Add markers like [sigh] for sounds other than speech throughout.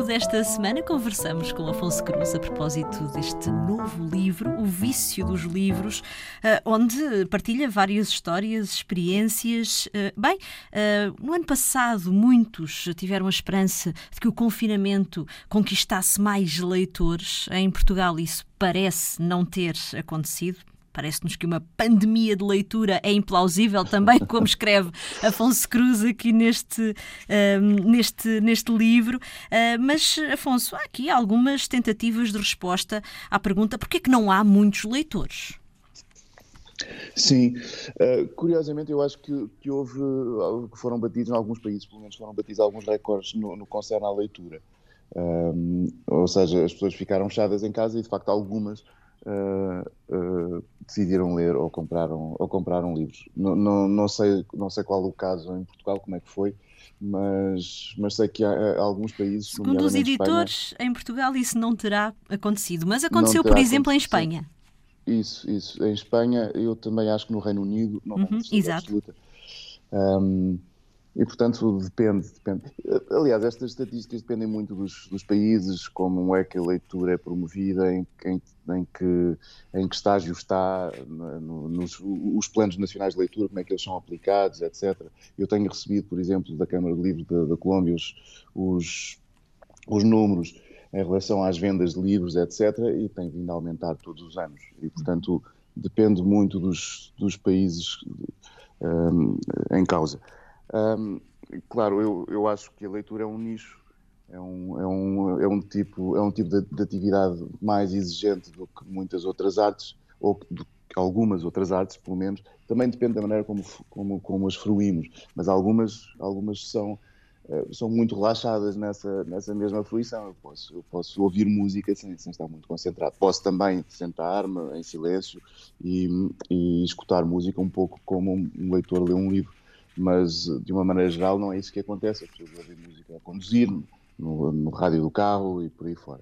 desta semana conversamos com Afonso Cruz a propósito deste novo livro, O Vício dos Livros, eh, onde partilha várias histórias, experiências. Eh, bem, eh, no ano passado muitos tiveram a esperança de que o confinamento conquistasse mais leitores. Em Portugal isso parece não ter acontecido. Parece-nos que uma pandemia de leitura é implausível também, [laughs] como escreve Afonso Cruz aqui neste, uh, neste, neste livro. Uh, mas, Afonso, há aqui algumas tentativas de resposta à pergunta porquê é que não há muitos leitores? Sim, uh, curiosamente eu acho que, que houve, que foram batidos em alguns países, pelo menos foram batidos alguns recordes no, no concerne à leitura. ou seja, as pessoas ficaram fechadas em casa e de facto algumas uh, uh, decidiram ler ou compraram, ou compraram livros. Não, não, não, sei, não sei qual o caso em Portugal, como é que foi, mas, mas sei que há, alguns países. Segundo os editores, Espanha, em Portugal isso não terá acontecido, mas aconteceu, por exemplo, acontecido. em Espanha. Isso, isso. Em Espanha, eu também acho que no Reino Unido, não uhum, exato. absoluta. Um, e, portanto, depende, depende. Aliás, estas estatísticas dependem muito dos, dos países, como é que a leitura é promovida, em, em, em que, em que estágio está, no, nos os planos nacionais de leitura, como é que eles são aplicados, etc. Eu tenho recebido, por exemplo, da Câmara de Livros da, da Colômbia os, os, os números em relação às vendas de livros, etc., e tem vindo a aumentar todos os anos. E, portanto, depende muito dos, dos países um, em causa. Um, claro, eu, eu acho que a leitura é um nicho, é um, é um, é um tipo, é um tipo de, de atividade mais exigente do que muitas outras artes, ou do que algumas outras artes, pelo menos. Também depende da maneira como, como, como as fruímos, mas algumas, algumas são, eh, são muito relaxadas nessa, nessa mesma fruição. Eu posso, eu posso ouvir música sem, sem estar muito concentrado. Posso também sentar-me em silêncio e, e escutar música um pouco como um leitor lê um livro mas de uma maneira geral não é isso que acontece. As pessoas ouvem música a conduzir, no, no rádio do carro e por aí fora.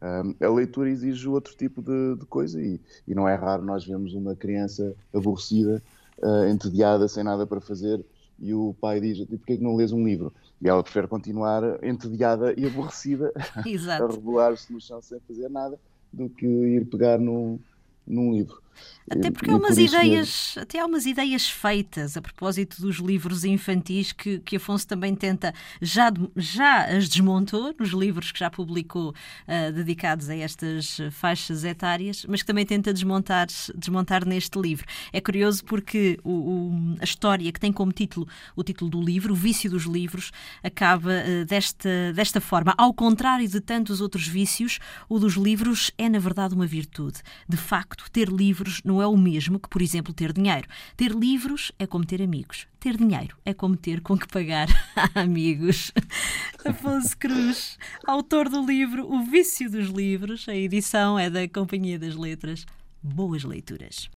Um, a leitura exige outro tipo de, de coisa e, e, não é raro nós vemos uma criança aborrecida, uh, entediada, sem nada para fazer e o pai diz, porquê que não lês um livro? E ela prefere continuar entediada e aborrecida [laughs] a rebolar-se no chão sem fazer nada do que ir pegar no, num livro. Até porque há umas por ideias, mesmo... até há umas ideias feitas a propósito dos livros infantis que, que Afonso também tenta, já, já as desmontou nos livros que já publicou uh, dedicados a estas faixas etárias, mas que também tenta desmontar, desmontar neste livro. É curioso porque o, o, a história que tem como título o título do livro, O Vício dos Livros, acaba uh, desta, desta forma. Ao contrário de tantos outros vícios, o dos livros é na verdade uma virtude. De facto, ter livros não é o mesmo que, por exemplo, ter dinheiro. Ter livros é como ter amigos. Ter dinheiro é como ter com que pagar [laughs] a amigos. [laughs] Afonso Cruz, autor do livro O Vício dos Livros, a edição é da Companhia das Letras. Boas leituras.